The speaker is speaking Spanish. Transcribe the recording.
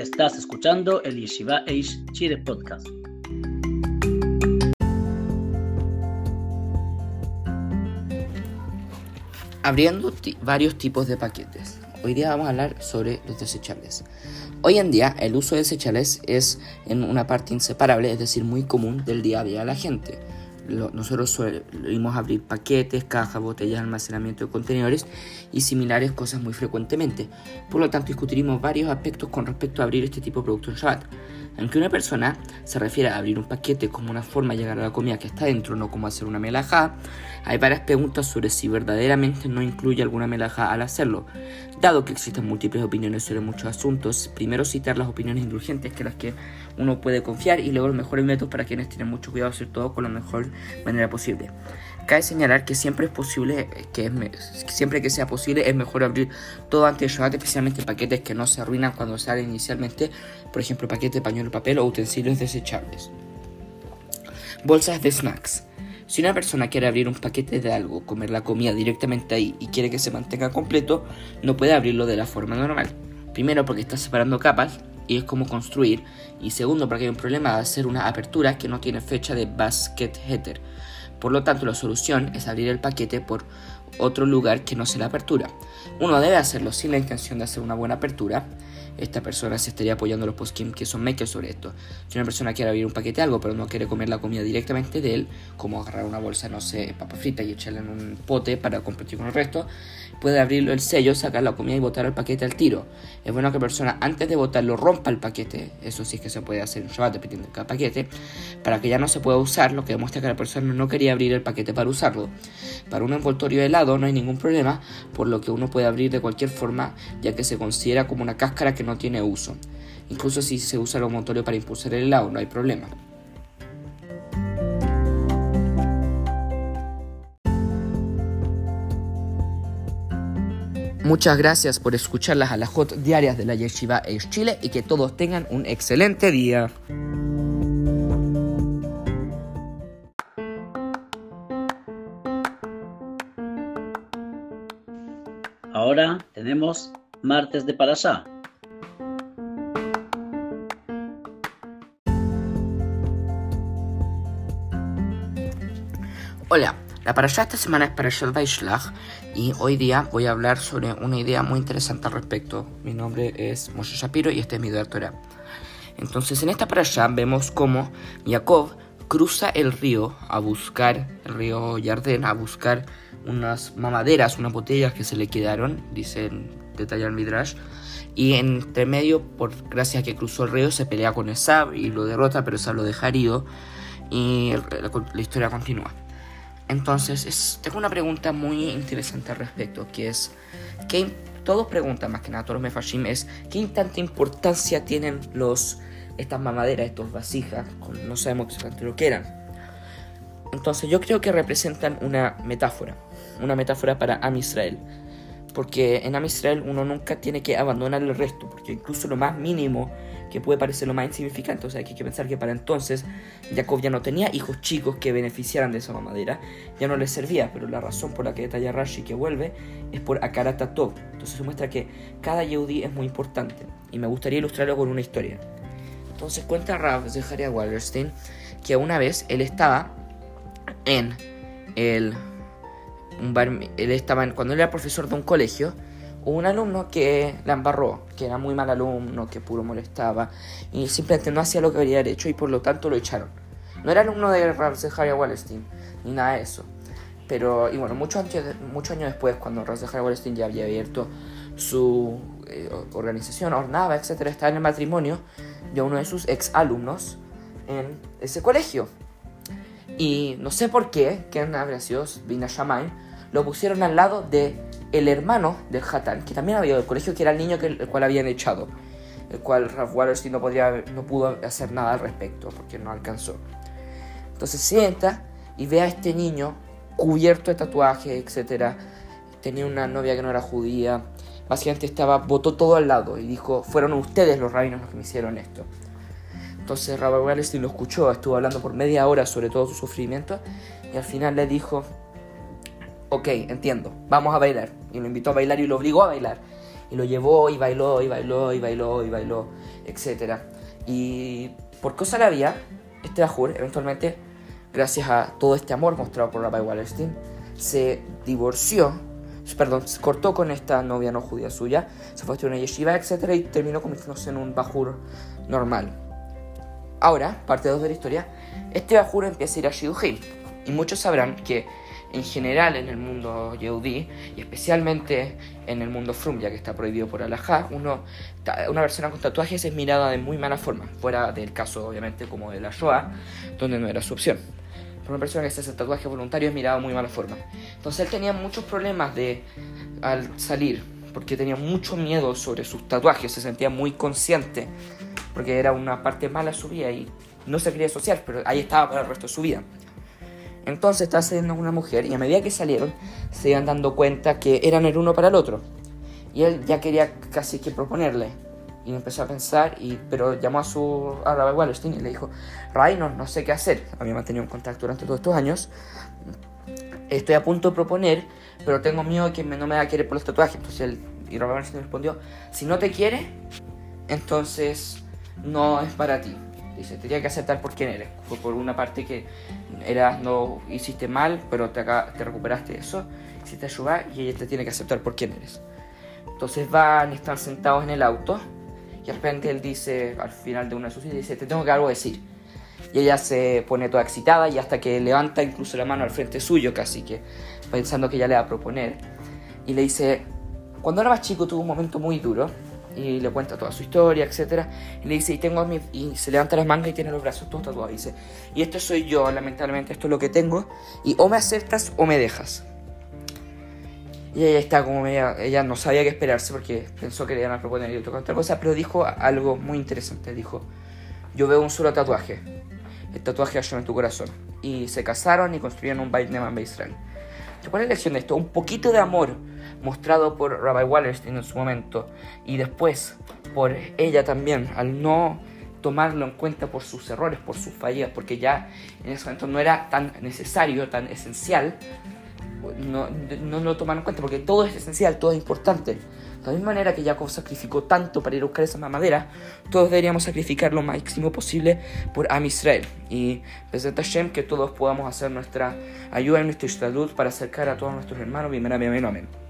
Estás escuchando el Yeshiva Eish Chile Podcast. Abriendo varios tipos de paquetes. Hoy día vamos a hablar sobre los desechables. Hoy en día el uso de desechables es en una parte inseparable, es decir, muy común del día a día de la gente nosotros solemos abrir paquetes, cajas, botellas, almacenamiento de contenedores y similares cosas muy frecuentemente. Por lo tanto, discutiremos varios aspectos con respecto a abrir este tipo de productos en Shabbat. Aunque una persona se refiere a abrir un paquete como una forma de llegar a la comida que está dentro, no como hacer una melajá, hay varias preguntas sobre si verdaderamente no incluye alguna melajá al hacerlo. Dado que existen múltiples opiniones sobre muchos asuntos, primero citar las opiniones indulgentes que las que uno puede confiar y luego los mejores métodos para quienes tienen mucho cuidado hacer todo con la mejor manera posible. Cabe señalar que siempre es posible, que siempre que sea posible, es mejor abrir todo antes de Shabbat, especialmente paquetes que no se arruinan cuando salen inicialmente, por ejemplo, paquetes de pañuelo papel o utensilios desechables. Bolsas de snacks. Si una persona quiere abrir un paquete de algo, comer la comida directamente ahí y quiere que se mantenga completo, no puede abrirlo de la forma normal. Primero porque está separando capas y es como construir. Y segundo porque hay un problema de hacer una apertura que no tiene fecha de basket header. Por lo tanto, la solución es abrir el paquete por otro lugar que no sea la apertura. Uno debe hacerlo sin la intención de hacer una buena apertura esta persona se estaría apoyando a los post que son makers sobre esto. Si una persona quiere abrir un paquete de algo, pero no quiere comer la comida directamente de él, como agarrar una bolsa, no sé, papa frita y echarla en un pote para compartir con el resto, puede abrirlo el sello, sacar la comida y botar el paquete al tiro. Es bueno que la persona antes de botarlo rompa el paquete, eso sí es que se puede hacer en Shabbat dependiendo de cada paquete, para que ya no se pueda usar, lo que demuestra que la persona no quería abrir el paquete para usarlo. Para un envoltorio de helado no hay ningún problema, por lo que uno puede abrir de cualquier forma, ya que se considera como una cáscara que no tiene uso. Incluso si se usa el envoltorio para impulsar el helado, no hay problema. Muchas gracias por escuchar las alajot diarias de la Yeshiva Eish Chile y que todos tengan un excelente día. Tenemos martes de Parashá. Hola, la parasha esta semana es Parashat Vaishlach y hoy día voy a hablar sobre una idea muy interesante al respecto. Mi nombre es Moshe Shapiro y este es mi Torah. Entonces, en esta parasha vemos cómo Jacob cruza el río a buscar, el río Yardén, a buscar unas mamaderas, unas botellas que se le quedaron, dicen detallar Midrash. Y entre medio, por gracias a que cruzó el río, se pelea con Esab y lo derrota, pero Esab lo deja herido. Y la historia continúa. Entonces, tengo una pregunta muy interesante al respecto, que es, que todos preguntan más que nada, todos los mefashim, es, ¿qué tanta importancia tienen los, estas mamaderas, estos vasijas, no sabemos exactamente lo que eran? Entonces, yo creo que representan una metáfora, una metáfora para Am Israel. Porque en Am Israel uno nunca tiene que abandonar el resto, porque incluso lo más mínimo que puede parecer lo más insignificante. O sea, hay que pensar que para entonces Jacob ya no tenía hijos chicos que beneficiaran de esa mamadera, ya no les servía, pero la razón por la que detalla Rashi que vuelve es por Akaratatov. Entonces se muestra que cada Yehudi es muy importante y me gustaría ilustrarlo con una historia. Entonces cuenta Rav Zeharia Wallerstein que una vez él estaba en el un bar, él estaba en, cuando él era profesor de un colegio un alumno que la embarró, que era muy mal alumno, que puro molestaba y simplemente no hacía lo que debería haber hecho y por lo tanto lo echaron. No era alumno de Rav Zeharia Wallerstein ni nada de eso. Pero, y bueno, muchos años, muchos años después, cuando Rav Zeharia Wallerstein ya había abierto su eh, organización, Ornava, etc., estaba en el matrimonio de uno de sus ex alumnos en ese colegio. Y no sé por qué, que habría sido Vina Shamain, lo pusieron al lado de el hermano del Hatan, que también había ido al colegio, que era el niño que, el cual habían echado, el cual Ralph Wallerstein no, podía, no pudo hacer nada al respecto, porque no alcanzó. Entonces sienta y ve a este niño cubierto de tatuajes, etc. Tenía una novia que no era judía. Básicamente estaba, botó todo al lado y dijo, fueron ustedes los rabinos los que me hicieron esto. Entonces Rabbi Wallerstein lo escuchó, estuvo hablando por media hora sobre todo su sufrimiento y al final le dijo, ok, entiendo, vamos a bailar. Y lo invitó a bailar y lo obligó a bailar. Y lo llevó y bailó y bailó y bailó y bailó, etc. Y por cosa la vía, este Bajur eventualmente, gracias a todo este amor mostrado por Rabbi Wallerstein, se divorció, perdón, se cortó con esta novia no judía suya, se fue a estudiar una yeshiva, etc. y terminó convirtiéndose en un Bajur normal. Ahora, parte 2 de la historia, este Bajur empieza a ir a Shidujim. Y muchos sabrán que en general en el mundo yehudí y especialmente en el mundo frum, ya que está prohibido por Alajá, uno, una persona con tatuajes es mirada de muy mala forma, fuera del caso obviamente como de la Shoah, donde no era su opción. Pero una persona que se hace tatuaje voluntario es mirada de muy mala forma. Entonces él tenía muchos problemas de al salir, porque tenía mucho miedo sobre sus tatuajes, se sentía muy consciente, porque era una parte mala de su vida y no se quería asociar, pero ahí estaba para el resto de su vida. Entonces estaba saliendo con una mujer y a medida que salieron se iban dando cuenta que eran el uno para el otro. Y él ya quería casi que proponerle. Y empezó a pensar, y, pero llamó a su a Rabbi Wallerstein y le dijo, Ray, no, sé qué hacer. Había mantenido un contacto durante todos estos años. Estoy a punto de proponer, pero tengo miedo de que no me va a querer por los tatuajes. Entonces él, y Rabbi Wallerstein respondió, si no te quiere, entonces no es para ti. Dice, tenía que aceptar por quién eres. Fue por una parte que eras, no hiciste mal, pero te, te recuperaste eso, hiciste ayudar y ella te tiene que aceptar por quién eres. Entonces van, están sentados en el auto y de repente él dice, al final de una de sus dice, te tengo que algo decir. Y ella se pone toda excitada y hasta que levanta incluso la mano al frente suyo, casi que pensando que ella le va a proponer. Y le dice, cuando era más chico tuvo un momento muy duro y le cuenta toda su historia, etc. Y le dice, y tengo mi... y se levanta las mangas y tiene los brazos todos tatuados. Y dice, y esto soy yo, lamentablemente esto es lo que tengo, y o me aceptas o me dejas. Y ella está como media, ella no sabía qué esperarse porque pensó que le iban a proponer otra cosa, pero dijo algo muy interesante, dijo, yo veo un solo tatuaje, el tatuaje Hashem en tu corazón. Y se casaron y construyeron un Beit Neman Israel. ¿Cuál es la lección de esto? Un poquito de amor mostrado por Rabbi Wallerstein en su momento y después por ella también, al no tomarlo en cuenta por sus errores, por sus fallas, porque ya en ese momento no era tan necesario, tan esencial, no, no lo tomaron en cuenta, porque todo es esencial, todo es importante. De la misma manera que Jacob sacrificó tanto para ir a buscar esa mamadera, todos deberíamos sacrificar lo máximo posible por Am Israel. Y desde Hashem que todos podamos hacer nuestra ayuda en nuestra salud para acercar a todos nuestros hermanos. Amén, amén, amén.